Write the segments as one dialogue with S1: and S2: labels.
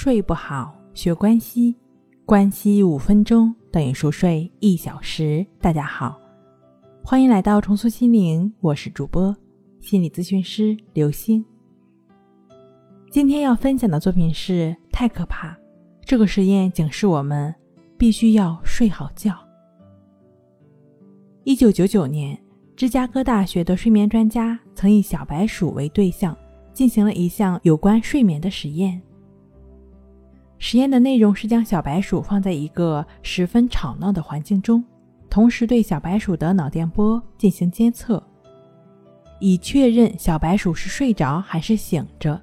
S1: 睡不好，学关西，关西五分钟等于熟睡一小时。大家好，欢迎来到重塑心灵，我是主播心理咨询师刘星。今天要分享的作品是太可怕，这个实验警示我们必须要睡好觉。一九九九年，芝加哥大学的睡眠专家曾以小白鼠为对象，进行了一项有关睡眠的实验。实验的内容是将小白鼠放在一个十分吵闹的环境中，同时对小白鼠的脑电波进行监测，以确认小白鼠是睡着还是醒着。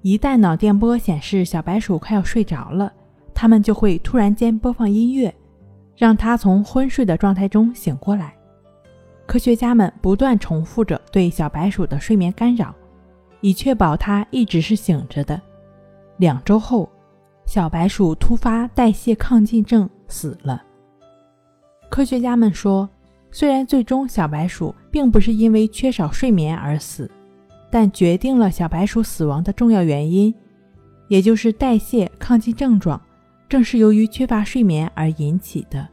S1: 一旦脑电波显示小白鼠快要睡着了，它们就会突然间播放音乐，让它从昏睡的状态中醒过来。科学家们不断重复着对小白鼠的睡眠干扰，以确保它一直是醒着的。两周后。小白鼠突发代谢亢进症死了。科学家们说，虽然最终小白鼠并不是因为缺少睡眠而死，但决定了小白鼠死亡的重要原因，也就是代谢亢进症状，正是由于缺乏睡眠而引起的。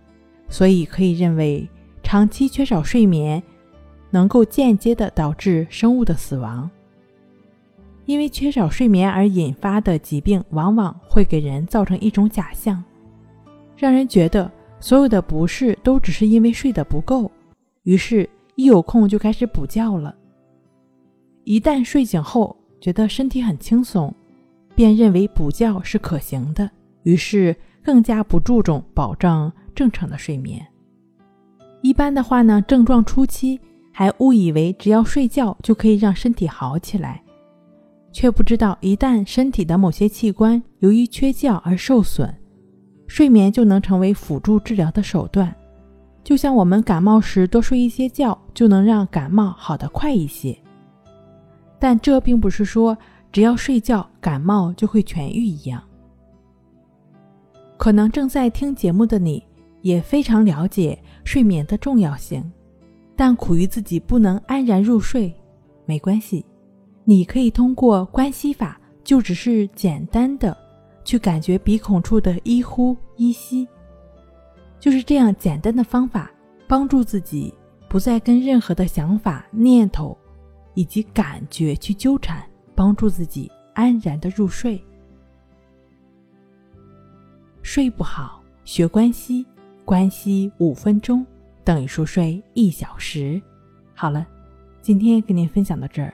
S1: 所以可以认为，长期缺少睡眠能够间接的导致生物的死亡。因为缺少睡眠而引发的疾病，往往会给人造成一种假象，让人觉得所有的不适都只是因为睡得不够，于是，一有空就开始补觉了。一旦睡醒后觉得身体很轻松，便认为补觉是可行的，于是更加不注重保障正常的睡眠。一般的话呢，症状初期还误以为只要睡觉就可以让身体好起来。却不知道，一旦身体的某些器官由于缺觉而受损，睡眠就能成为辅助治疗的手段。就像我们感冒时多睡一些觉，就能让感冒好得快一些。但这并不是说只要睡觉感冒就会痊愈一样。可能正在听节目的你也非常了解睡眠的重要性，但苦于自己不能安然入睡，没关系。你可以通过关系法，就只是简单的去感觉鼻孔处的一呼一吸，就是这样简单的方法，帮助自己不再跟任何的想法、念头以及感觉去纠缠，帮助自己安然的入睡。睡不好，学关系，关系五分钟等于熟睡一小时。好了，今天跟您分享到这儿。